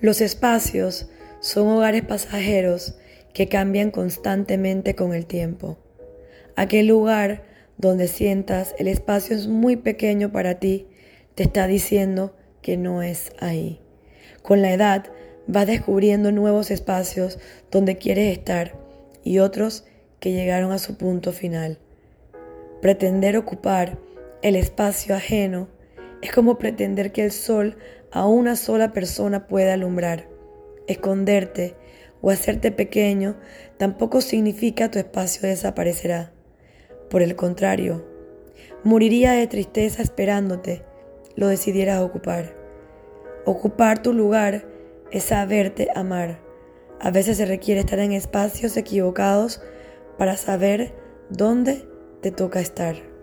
Los espacios son hogares pasajeros que cambian constantemente con el tiempo. Aquel lugar donde sientas el espacio es muy pequeño para ti, te está diciendo que no es ahí. Con la edad vas descubriendo nuevos espacios donde quieres estar y otros que llegaron a su punto final. Pretender ocupar el espacio ajeno es como pretender que el sol a una sola persona pueda alumbrar. Esconderte o hacerte pequeño tampoco significa tu espacio desaparecerá. Por el contrario, moriría de tristeza esperándote lo decidieras ocupar. Ocupar tu lugar es saberte amar. A veces se requiere estar en espacios equivocados para saber dónde te toca estar.